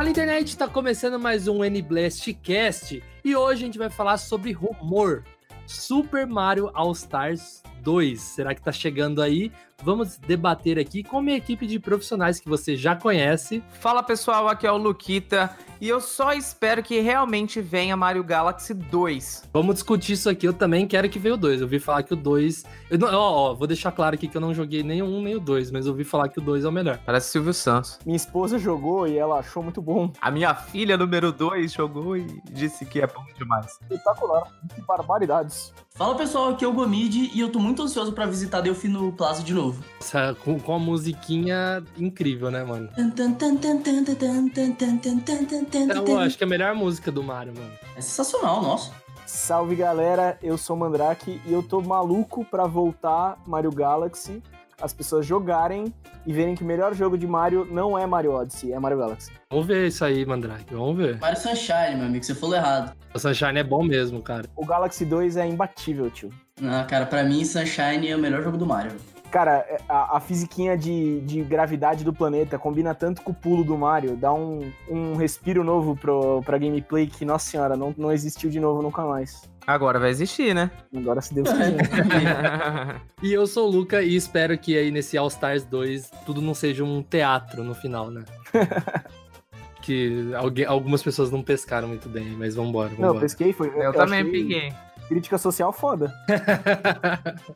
Fala internet, tá começando mais um N-Blast Cast e hoje a gente vai falar sobre rumor. Super Mario All Stars 2. Será que tá chegando aí? Vamos debater aqui com a minha equipe de profissionais que você já conhece. Fala pessoal, aqui é o Luquita e eu só espero que realmente venha Mario Galaxy 2. Vamos discutir isso aqui. Eu também quero que venha o 2. Eu ouvi falar que o 2. Eu não- Ó, ó, vou deixar claro aqui que eu não joguei nem o 1 nem o 2, mas eu ouvi falar que o 2 é o melhor. Parece Silvio Santos. Minha esposa jogou e ela achou muito bom. A minha filha número 2 jogou e disse que é bom demais. Espetacular. Que barbaridades. Fala pessoal, aqui é o Gomid e eu tô muito ansioso pra visitar Delfino Plaza de novo. Essa- com, com a musiquinha incrível, né, mano? Eu acho que é a melhor música do Mario, mano. É sensacional, nossa. Salve galera, eu sou o Mandrake e eu tô maluco pra voltar Mario Galaxy, as pessoas jogarem e verem que o melhor jogo de Mario não é Mario Odyssey, é Mario Galaxy. Vamos ver isso aí, Mandrake. Vamos ver. Mario Sunshine, meu amigo, você falou errado. O Sunshine é bom mesmo, cara. O Galaxy 2 é imbatível, tio. Ah, cara, pra mim Sunshine é o melhor jogo do Mario. Cara, é- a, a fisiquinha de, de gravidade do planeta combina tanto com o pulo do Mario, dá um, um respiro novo pro, pra gameplay que, nossa senhora, não, não existiu de novo nunca mais. Agora vai existir, né? Agora, se Deus quiser. E eu sou o Luca e espero que aí nesse All Stars 2 tudo não seja um teatro no final, né? que alguém, algumas pessoas não pescaram muito bem, mas vambora, não, vambora. pesquei, foi. eu também achei peguei. Crítica social foda.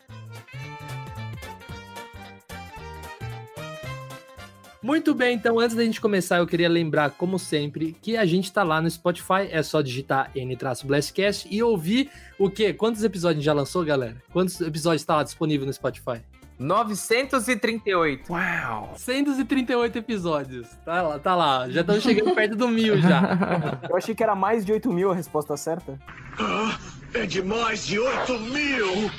Muito bem, então antes da gente começar, eu queria lembrar, como sempre, que a gente tá lá no Spotify, é só digitar N-Blastcast e ouvir o quê? Quantos episódios já lançou, galera? Quantos episódios tá lá disponível no Spotify? 938. Uau! 138 episódios. Tá lá, tá lá. Já estamos chegando perto do mil já. Eu achei que era mais de 8 mil a resposta certa. É de mais de 8 mil!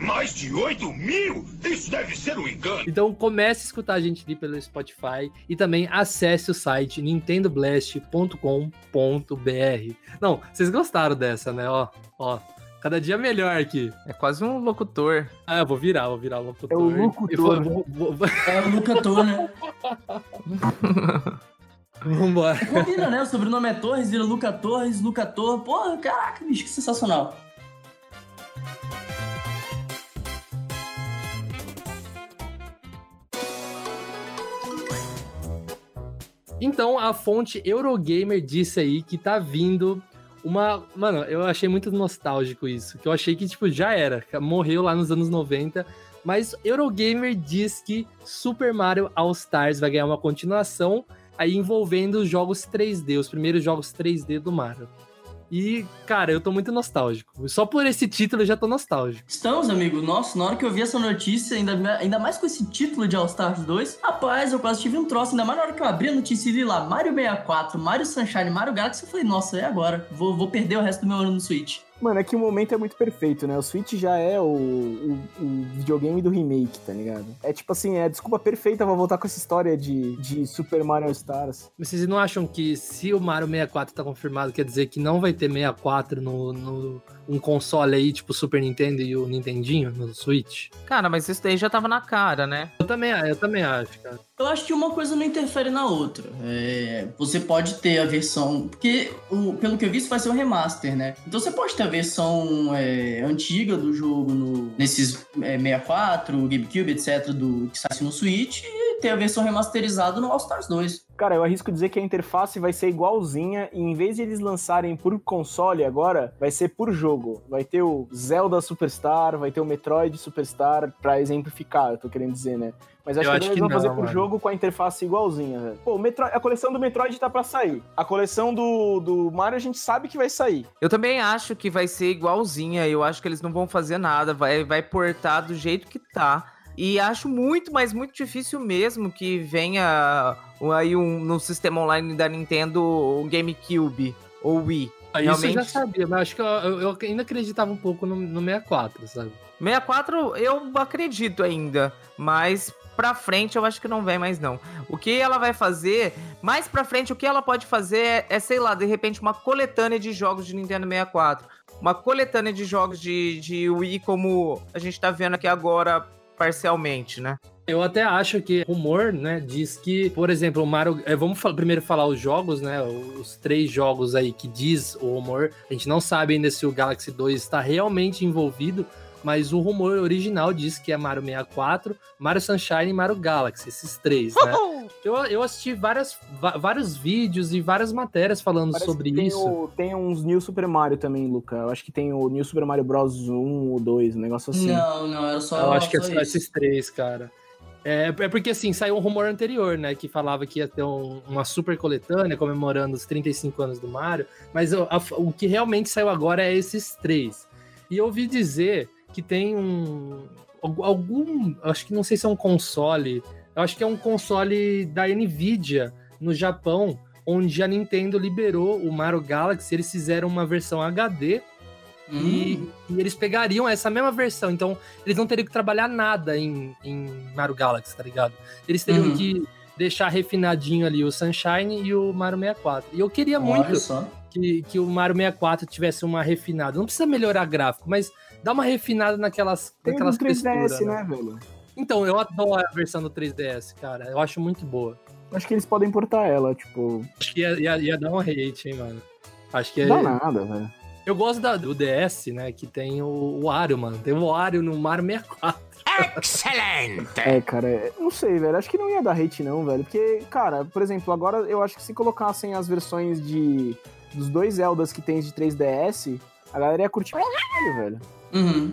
Mais de 8 mil? Isso deve ser um engano. Então comece a escutar a gente ali pelo Spotify e também acesse o site nintendoblast.com.br. Não, vocês gostaram dessa, né? Ó, ó. Cada dia melhor aqui. É quase um locutor. Ah, eu vou virar, vou virar o locutor. É o locutor. E vou- vou- É o Luca Tor, né? Vambora. Combina, né? O sobrenome é Torres, vira Luca Torres, Luca Tor. Porra, caraca, bicho, que sensacional. Então, a fonte Eurogamer disse aí que tá vindo uma. Mano, eu achei muito nostálgico isso. Que eu achei que, tipo, já era. Morreu lá nos anos 90. Mas Eurogamer diz que Super Mario All Stars vai ganhar uma continuação aí envolvendo os jogos 3D, os primeiros jogos 3D do Mario. E, cara, eu tô muito nostálgico. Só por esse título eu já tô nostálgico. Estamos, amigo. Nossa, na hora que eu vi essa notícia, ainda, ainda mais com esse título de All Stars 2, rapaz, eu quase tive um troço. Ainda mais na hora que eu abri a notícia e li lá Mario 64, Mario Sunshine, Mario Galaxy, eu falei, nossa, é agora. Vou, vou perder o resto do meu ano no Switch. Mano, é que o momento é muito perfeito, né? O Switch já é o, o- o videogame do remake, tá ligado? É tipo assim, é a desculpa perfeita pra voltar com essa história de, de Super Mario Stars. Mas Vocês não acham que se o Mario 64 tá confirmado, quer dizer que não vai ter 64 no, no um console aí, tipo o Super Nintendo e o Nintendinho no Switch? Cara, mas isso daí já tava na cara, né? Eu também, eu também acho, cara. Eu acho que uma coisa não interfere na outra. É, você pode ter a versão. Porque, o- pelo que eu vi, isso vai ser um remaster, né? Então você pode ter a versão é, antiga do jogo no, nesses é, 64, GameCube, etc., do, que sai no Switch, ter a versão remasterizada no All Stars 2. Cara, eu arrisco dizer que a interface vai ser igualzinha e em vez de eles lançarem por console agora, vai ser por jogo. Vai ter o Zelda Superstar, vai ter o Metroid Superstar, pra exemplificar, eu tô querendo dizer, né? Mas acho Eu que acho eles que vão não, fazer por jogo com a interface igualzinha, velho. Pô, o Metro... a coleção do Metroid tá pra sair. A coleção do, do Mario a gente sabe que vai sair. Eu também acho que vai ser igualzinha. Eu acho que eles não vão fazer nada. Vai, vai portar do jeito que tá. E acho muito, mas muito difícil mesmo que venha aí um, no sistema online da Nintendo o GameCube ou Wii. Ah, Isso eu já Realmente. sabia, mas acho que eu, eu- eu ainda acreditava um pouco no, no 64, sabe? 64 eu acredito ainda, mas pra frente eu acho que não vem mais não. O que ela vai fazer, mais pra frente o que ela pode fazer é, é, sei lá, de repente uma coletânea de jogos de Nintendo 64. Uma coletânea de jogos de, de Wii como a gente tá vendo aqui agora parcialmente, né? Eu até acho que rumor, né, diz que, por exemplo, o Mario. é, vamos primeiro falar os jogos, né? Os três jogos aí que diz o rumor. A gente não sabe ainda se o Galaxy 2 está realmente envolvido, mas o rumor original diz que é Mario 64, Mario Sunshine e Mario Galaxy, esses três, né? Eu, eu assisti várias, vários vídeos e várias matérias falando Parece sobre tem, isso. o- tem uns New Super Mario também, Luca. Eu acho que tem o New Super Mario Bros 1 ou 2, um negócio assim. Não, não, era só. Eu acho que é só esses três, cara. É, é porque, assim, saiu um rumor anterior, né? Que falava que ia ter um- uma super coletânea comemorando os 35 anos do Mario. Mas o, a- o que realmente saiu agora é esses três. E eu ouvi dizer que tem um. algu- Algum. Acho que não sei se é um console. Eu acho que é um console da Nvidia no Japão, onde a Nintendo liberou o Mario Galaxy. Eles fizeram uma versão HD Hum, e, e eles pegariam essa mesma versão. Então, eles não teriam que trabalhar nada em, em Mario Galaxy, tá ligado? Eles teriam Uhum. que deixar refinadinho ali o Sunshine e o Mario 64. E eu queria olha muito só. que, que o Mario 64 tivesse uma refinada. Não precisa melhorar gráfico, mas dá uma refinada naquelas, Tem naquelas do 3DS, texturas. Né? né, velho? Então, eu adoro a versão do 3DS, cara. Eu acho muito boa. Acho que eles podem importar ela, tipo. Acho que ia, ia, ia dar um hate, hein, mano. Acho que é. Não dá nada, velho. Eu gosto da- do DS, né? Que tem o, o Wario, mano. Tem o Wario no Mario 64. Excelente! É, cara, é- não sei, velho. Acho que não ia dar hate, não, velho. Porque, cara, por exemplo, agora eu acho que se colocassem as versões de. dos dois Zeldas que tem de 3DS, a galera ia curtir pra caralho, velho. Uhum.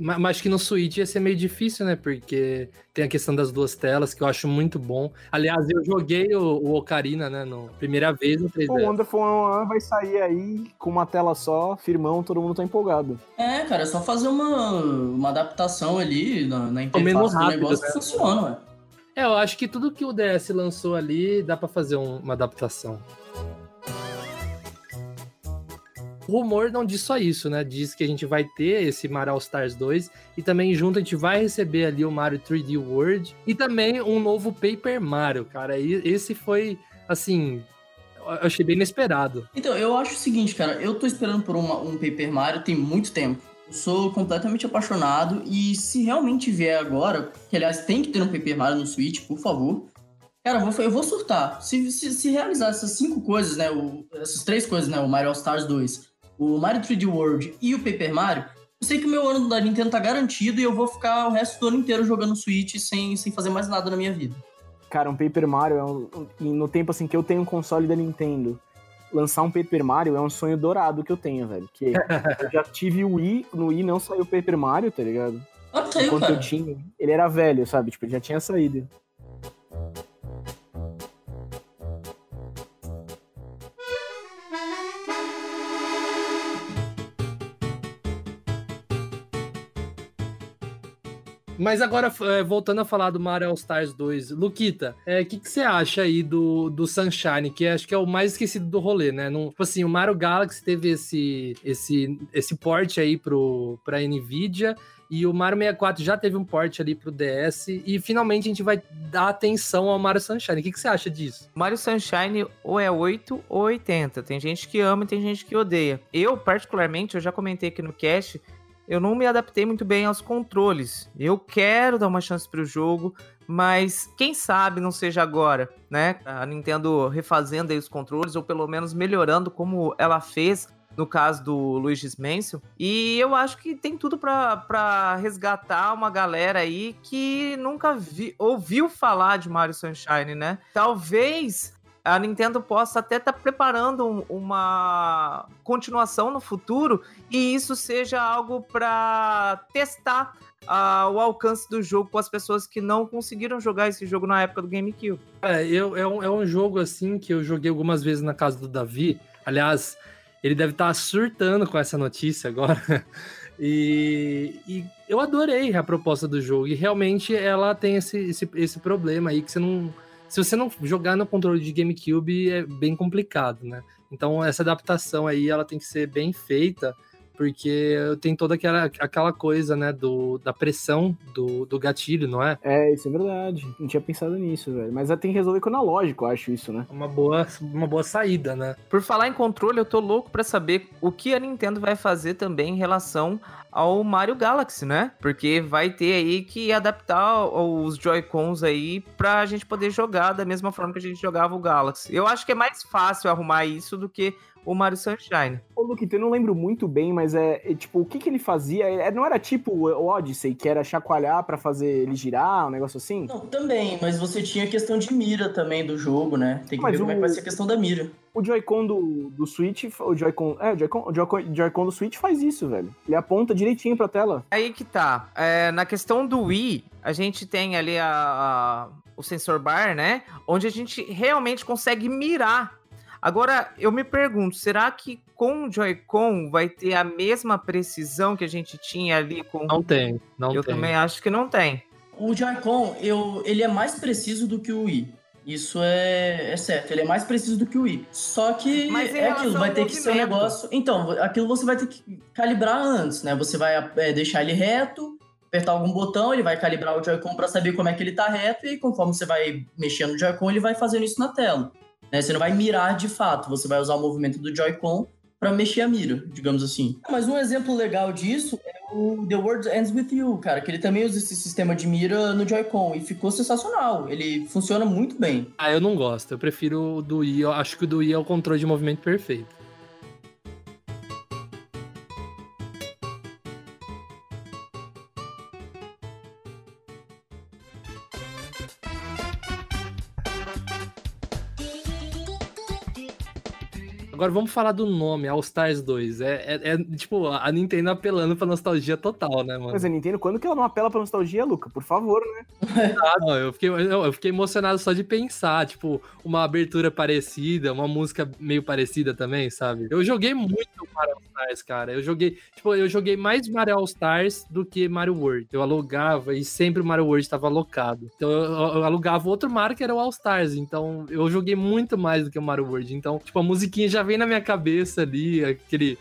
Ma- Mas acho que no Switch ia ser meio difícil, né? Porque tem a questão das duas telas, que eu acho muito bom. Aliás, eu joguei o, o Ocarina, né? No, primeira vez no O 3DS. Wonderful 101 vai sair aí com uma tela só, firmão, todo mundo tá empolgado. É, cara, é só fazer uma, uma adaptação ali na, na interface do rápido, negócio né? que funciona, ué. É, eu acho que tudo que o DS lançou ali dá pra fazer um- uma adaptação. Rumor não diz só isso, né? Diz que a gente vai ter esse Mario All Stars 2 e também junto a gente vai receber ali o Mario 3D World e também um novo Paper Mario, cara. E esse foi, assim, eu achei bem inesperado. Então, eu acho o seguinte, cara, eu tô esperando por uma- um Paper Mario tem muito tempo. Eu sou completamente apaixonado e se realmente vier agora, que aliás tem que ter um Paper Mario no Switch, por favor. Cara, eu vou, eu vou surtar. Se, se, se realizar essas cinco coisas, né? o- essas três coisas, né? O Mario All Stars 2, o Mario 3D World e o Paper Mario, eu sei que o meu ano da Nintendo tá garantido e eu vou ficar o resto do ano inteiro jogando Switch sem, sem fazer mais nada na minha vida. Cara, um Paper Mario é um, um- no tempo assim que eu tenho um console da Nintendo. Lançar um Paper Mario é um sonho dourado que eu tenho, velho. Que eu já tive o Wii, no Wii não saiu o Paper Mario, tá ligado? Ah, saiu, Enquanto cara. eu tinha, ele era velho, sabe? Tipo, ele já tinha saído. Mas agora, é, voltando a falar do Mario All Stars 2, Luquita, o que, que você acha aí do, do Sunshine, que acho que é o mais esquecido do rolê, né? Não, tipo assim, o Mario Galaxy teve esse, esse, esse port aí pro, pra NVIDIA, e o Mario 64 já teve um port ali pro DS, e finalmente a gente vai dar atenção ao Mario Sunshine. O que, que você acha disso? Mario Sunshine ou é 8 ou 80. Tem gente que ama e tem gente que odeia. Eu, particularmente, eu já comentei aqui no cast, eu não me adaptei muito bem aos controles. Eu quero dar uma chance pro jogo, mas quem sabe não seja agora, né? A Nintendo refazendo aí os controles, ou pelo menos melhorando como ela fez no caso do Luigi's Mansion. E eu acho que tem tudo pra resgatar uma galera aí que nunca vi, ouviu falar de Mario Sunshine, né? Talvez a Nintendo possa até estar preparando um- uma continuação no futuro e isso seja algo para testar ah, o alcance do jogo com as pessoas que não conseguiram jogar esse jogo na época do GameCube. É, eu, é, um, é um jogo assim que eu joguei algumas vezes na casa do Davi. Aliás, ele deve estar surtando com essa notícia agora. E, e eu adorei a proposta do jogo. E realmente ela tem esse, esse, esse problema aí que você não. Se você não jogar no controle de GameCube, é bem complicado, né? Então essa adaptação aí ela tem que ser bem feita, porque tem toda aquela, aquela coisa, né, do, da pressão do, do gatilho, não é? É, isso é verdade. Não tinha pensado nisso, velho. Mas tem que resolver com o analógico, eu acho isso, né? Uma boa, uma boa saída, né? Por falar em controle, eu tô louco pra saber o que a Nintendo vai fazer também em relação ao Mario Galaxy, né? Porque vai ter aí que adaptar os Joy-Cons aí pra gente poder jogar da mesma forma que a gente jogava o Galaxy. Eu acho que é mais fácil arrumar isso do que o Mario Sunshine. Ô, Luquita, eu não lembro muito bem, mas é, é, tipo, o que que ele fazia? É, não era tipo o Odyssey, que era chacoalhar pra fazer ele girar, um negócio assim? Não, também, mas você tinha a questão de mira também do jogo, né? Tem que Mas ver como é o- que vai ser a questão da mira. O Joy-Con do, do Switch, o Joy-Con, é, o Joy-Con, o Joy-Con, Joy-Con do Switch faz isso, velho. Ele aponta direitinho pra tela. Aí que tá. É, na questão do Wii, a gente tem ali a, a- o sensor bar, né? Onde a gente realmente consegue mirar. Agora, eu me pergunto, será que com o Joy-Con vai ter a mesma precisão que a gente tinha ali com... Não tem, não eu tem. também acho que não tem. O Joy-Con, eu- ele é mais preciso do que o Wii. Isso é, é certo, ele é mais preciso do que o Wii. Só que é aquilo, vai ter que ser um negócio. Então, aquilo você vai ter que calibrar antes, né? Você vai é, deixar ele reto, apertar algum botão, ele vai calibrar o Joy-Con pra saber como é que ele tá reto, e conforme você vai mexendo no Joy-Con, ele vai fazendo isso na tela. Né? Você não vai mirar de fato, você vai usar o movimento do Joy-Con pra mexer a mira, digamos assim. Mas um exemplo legal disso é o The World Ends With You, cara, que ele também usa esse sistema de mira no Joy-Con e ficou sensacional. Ele funciona muito bem. Ah, eu não gosto. Eu prefiro o do Wii. Eu acho que o do Wii é o controle de movimento perfeito. Agora vamos falar do nome, All Stars 2. É, é- é, tipo a Nintendo apelando pra nostalgia total, né, mano? Mas a Nintendo, quando que ela não apela pra nostalgia, Luca? Por favor, né? Ah, não, eu fiquei, eu, eu fiquei emocionado só de pensar, tipo, uma abertura parecida, uma música meio parecida também, sabe? Eu joguei muito Mario Cara. Eu joguei, tipo, eu joguei mais Mario All Stars do que Mario World. Eu alugava e sempre o Mario World estava alocado. Então eu, eu alugava outro Mario que era o All Stars. Então eu joguei muito mais do que o Mario World. Então, tipo, a musiquinha já vem na minha cabeça ali, aquele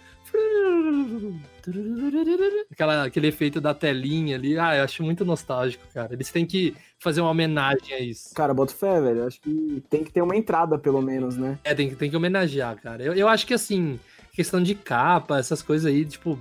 Aquela, aquele efeito da telinha ali. Ah, eu acho muito nostálgico, cara. Eles têm que fazer uma homenagem a isso. Cara, bota fé, velho. Acho que tem que ter uma entrada, pelo menos, né? É, tem, que- tem que homenagear, cara. Eu, eu acho que, assim, questão de capa, essas coisas aí, tipo,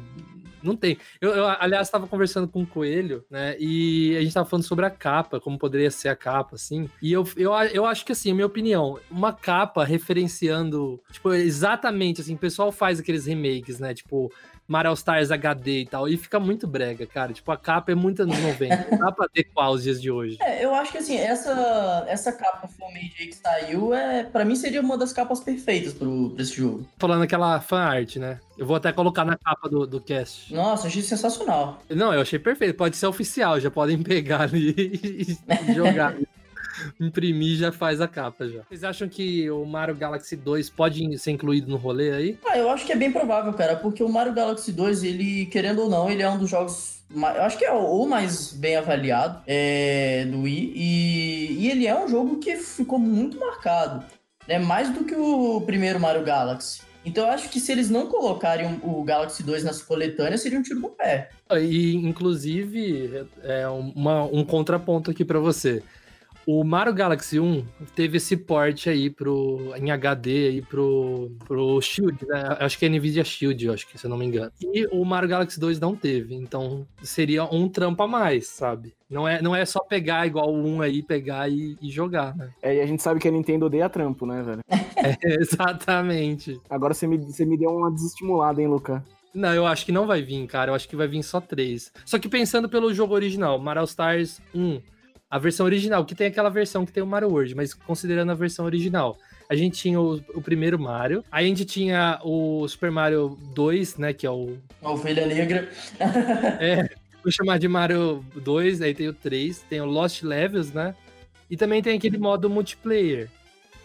não tem. Eu, eu, aliás, estava conversando com o Coelho, né? E a gente tava falando sobre a capa, como poderia ser a capa, assim. E eu, eu, eu acho que, assim, a minha opinião, uma capa referenciando, tipo, exatamente, assim, o pessoal faz aqueles remakes, né? Tipo, Mario All Stars HD e tal, e fica muito brega, cara. Tipo, a capa é muito anos 90. Não dá pra adequar aos dias de hoje. É, eu acho que assim, essa, essa capa fanmade aí que saiu, é, pra mim seria uma das capas perfeitas pro, pra esse jogo. Falando aquela fan art, né? Eu vou até colocar na capa do, do cast. Nossa, achei sensacional. Não, eu achei perfeito. Pode ser oficial, já podem pegar ali e jogar. Imprimir já faz a capa já. Vocês acham que o Mario Galaxy 2 pode ser incluído no rolê aí? Ah, eu acho que é bem provável, cara, porque o Mario Galaxy 2, ele, querendo ou não, ele é um dos jogos. Eu acho que é o mais bem avaliado é, do Wii. E, e ele é um jogo que ficou muito marcado. Né? Mais do que o primeiro Mario Galaxy. Então eu acho que se eles não colocarem o Galaxy 2 nessa coletânea, seria um tiro no pé. E, inclusive, é uma- um contraponto aqui pra você. O Mario Galaxy 1 teve esse port aí pro, em HD aí pro, pro Shield, né? Acho que é Nvidia Shield, acho que, se eu não me engano. E o Mario Galaxy 2 não teve, então seria um trampo a mais, sabe? Não é, não é só pegar igual 1 aí, pegar e, e jogar, né? É, e a gente sabe que a Nintendo odeia trampo, né, velho? É, exatamente. Agora você me, você me deu uma desestimulada, hein, Luca? Não, eu acho que não vai vir, cara. Eu acho que vai vir só três. Só que pensando pelo jogo original, Mario Stars 1, a versão original, que tem aquela versão que tem o Mario World, mas considerando a versão original. A gente tinha o, o primeiro Mario, aí a gente tinha o Super Mario 2, né, que é o... A ovelha negra. É, vou chamar de Mario 2, aí tem o 3, tem o Lost Levels, né, e também tem aquele modo multiplayer.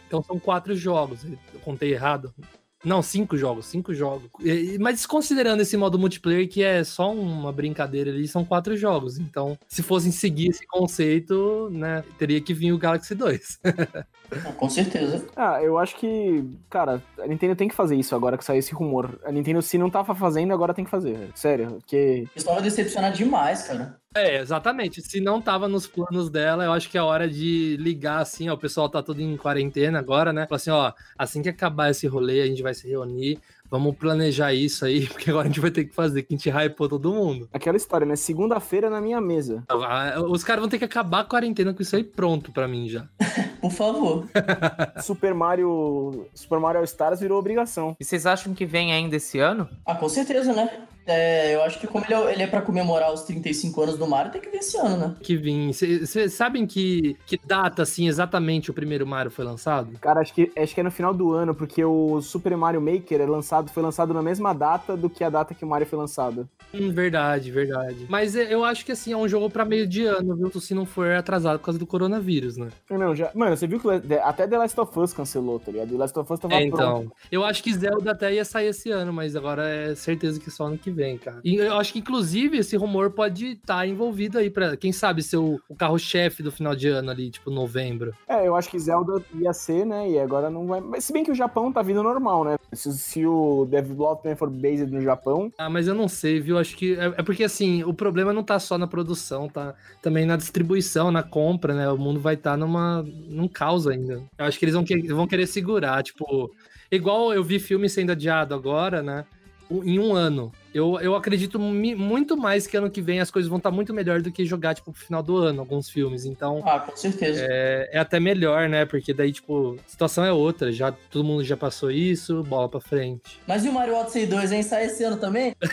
Então são quatro jogos, eu contei errado. Não, cinco jogos, cinco jogos. Mas considerando esse modo multiplayer, que é só uma brincadeira ali, são quatro jogos. Então, se fossem seguir esse conceito, né, teria que vir o Galaxy 2. Ah, Com certeza. Ah, eu acho que, cara, a Nintendo tem que fazer isso agora que saiu esse rumor. A Nintendo, se não tava fazendo, agora tem que fazer, velho. Sério, porque. O pessoal vai decepcionar demais, cara. É, exatamente. Se não tava nos planos dela, eu acho que é hora de ligar assim, ó. O pessoal tá todo em quarentena agora, né? Falar assim, ó, assim que acabar esse rolê, a gente vai se reunir. Vamos planejar isso aí, porque agora a gente vai ter que fazer, que a gente hypou todo mundo. Aquela história, né? Segunda-feira na minha mesa. Ah, Os caras vão ter que acabar a quarentena com isso aí pronto pra mim já. Por favor. Super Mario. Super Mario All Stars virou obrigação. E vocês acham que vem ainda esse ano? Ah, com certeza, né? É, eu acho que como ele é, ele é pra comemorar os 35 anos do Mario, tem que vir esse ano, né? Que vim. Vocês sabem que, que data, assim, exatamente o primeiro Mario foi lançado? Cara, acho que, acho que é no final do ano, porque o Super Mario Maker é lançado, foi lançado na mesma data do que a data que o Mario foi lançado. Hum, verdade, verdade. Mas é- eu acho que, assim, é um jogo pra meio de ano, viu? Se não for atrasado por causa do coronavírus, né? Não, já. Mano, você viu que até The Last of Us cancelou, tá ligado? The Last of Us tava É, pronto. então. Eu acho que Zelda até ia sair esse ano, mas agora é certeza que só ano que vem, cara. E eu acho que, inclusive, esse rumor pode estar envolvido aí pra, quem sabe, ser o, o carro-chefe do final de ano ali, tipo, novembro. É, eu acho que Zelda ia ser, né? E agora não vai. Mas se bem que o Japão tá vindo normal, né? Se, se o development for based no Japão. Ah, mas eu não sei, viu? Acho que. É, é porque, assim, o problema não tá só na produção, tá também na distribuição, na compra, né? O mundo vai estar numa, num caos ainda. Eu acho que eles vão, que- vão querer segurar, tipo. Igual eu vi filme sendo adiado agora, né? Em um ano. Eu, eu acredito muito mais que ano que vem as coisas vão estar muito melhor do que jogar, tipo, pro final do ano, alguns filmes. Então. Ah, com certeza. É, é até melhor, né? Porque daí, tipo, a situação é outra. Já, todo mundo já passou isso, bola pra frente. Mas e o Mario Odyssey 2, hein? Sai esse ano também?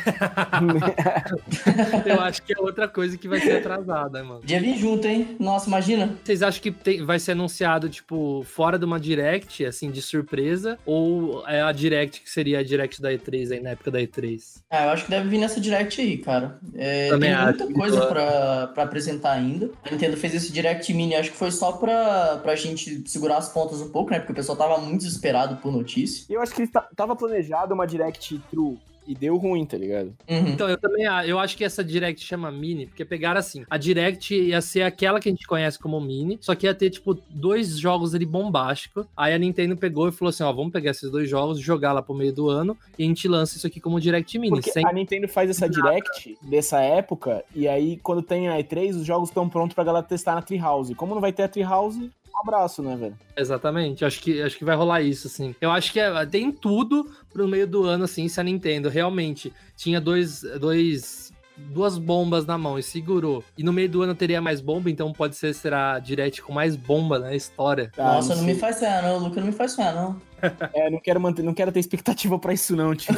Eu acho que é outra coisa que vai ser atrasada, mano. Dia vir junto, hein? Nossa, imagina. Vocês acham que tem- vai ser anunciado, tipo, fora de uma Direct, assim, de surpresa? Ou é a Direct que seria a Direct da E3 aí, na época da E3? Ah, eu acho que deve vir nessa Direct aí, cara. É, Também tem muita acho. coisa pra, pra apresentar ainda. A Nintendo fez esse Direct Mini, acho que foi só pra, pra gente segurar as pontas um pouco, né? Porque o pessoal tava muito desesperado por notícia. Eu acho que ta- tava planejado uma Direct True. E deu ruim, tá ligado? Uhum. Então, eu também a- eu acho que essa Direct chama Mini, porque pegaram assim, a Direct ia ser aquela que a gente conhece como Mini, só que ia ter, tipo, dois jogos ali bombásticos. Aí a Nintendo pegou e falou assim, ó, vamos pegar esses dois jogos, jogar lá pro meio do ano, e a gente lança isso aqui como Direct Mini, Porque sem a Nintendo faz essa Direct dessa época, e aí quando tem a E3, os jogos estão prontos pra galera testar na Treehouse. Como não vai ter a Treehouse, um abraço, né, velho? Exatamente, acho que, acho que vai rolar isso, assim. Eu acho que é- tem tudo pro meio do ano, assim, se a Nintendo realmente tinha dois, dois, duas bombas na mão e segurou. E no meio do ano teria mais bomba, então pode ser, será, direct com mais bomba na história. Nossa, não, sei. me faz sonhar, não, Luca, não me faz sonhar, não. É, não quero manter, não quero ter expectativa pra isso, não, tio.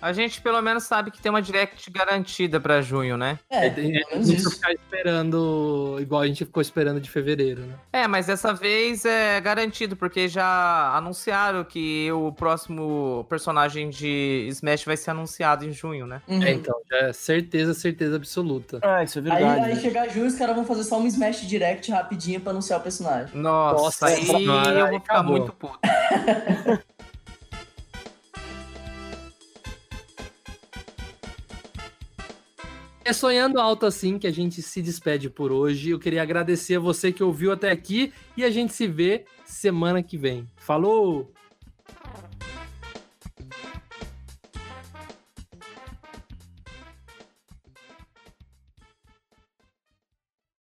A gente pelo menos sabe que tem uma direct garantida pra junho, né? É, É, pelo não menos precisa isso. ficar esperando igual a gente ficou esperando de fevereiro, né? É, mas dessa vez é garantido, porque já anunciaram que o próximo personagem de Smash vai ser anunciado em junho, né? Uhum. É, então, já é certeza, certeza absoluta. Ah, isso é Aí, verdade. aí chegar junho, os caras vão fazer só um Smash Direct rapidinho pra anunciar o personagem. Nossa, Nossa aí senhora, eu aí vou ficar acabou. muito puto. É sonhando alto assim que a gente se despede por hoje. Eu queria agradecer a você que ouviu até aqui e a gente se vê semana que vem. Falou!